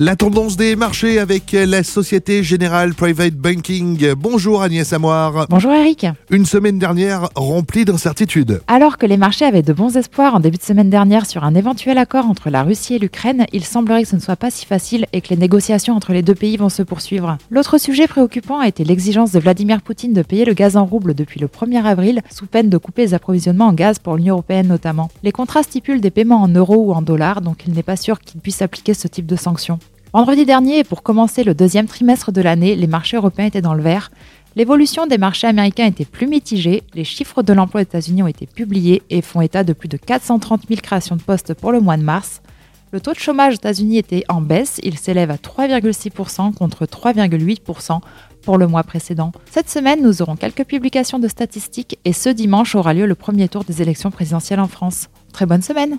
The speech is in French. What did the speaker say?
La tendance des marchés avec la Société Générale Private Banking. Bonjour Agnès Amoir. Bonjour Eric. Une semaine dernière remplie d'incertitudes. Alors que les marchés avaient de bons espoirs en début de semaine dernière sur un éventuel accord entre la Russie et l'Ukraine, il semblerait que ce ne soit pas si facile et que les négociations entre les deux pays vont se poursuivre. L'autre sujet préoccupant a été l'exigence de Vladimir Poutine de payer le gaz en rouble depuis le 1er avril, sous peine de couper les approvisionnements en gaz pour l'Union européenne notamment. Les contrats stipulent des paiements en euros ou en dollars, donc il n'est pas sûr qu'il puisse appliquer ce type de sanctions. Vendredi dernier, et pour commencer le deuxième trimestre de l'année, les marchés européens étaient dans le vert. L'évolution des marchés américains était plus mitigée, les chiffres de l'emploi aux États-Unis ont été publiés et font état de plus de 430 000 créations de postes pour le mois de mars. Le taux de chômage aux États-Unis était en baisse, il s'élève à 3,6% contre 3,8% pour le mois précédent. Cette semaine, nous aurons quelques publications de statistiques et ce dimanche aura lieu le premier tour des élections présidentielles en France. Très bonne semaine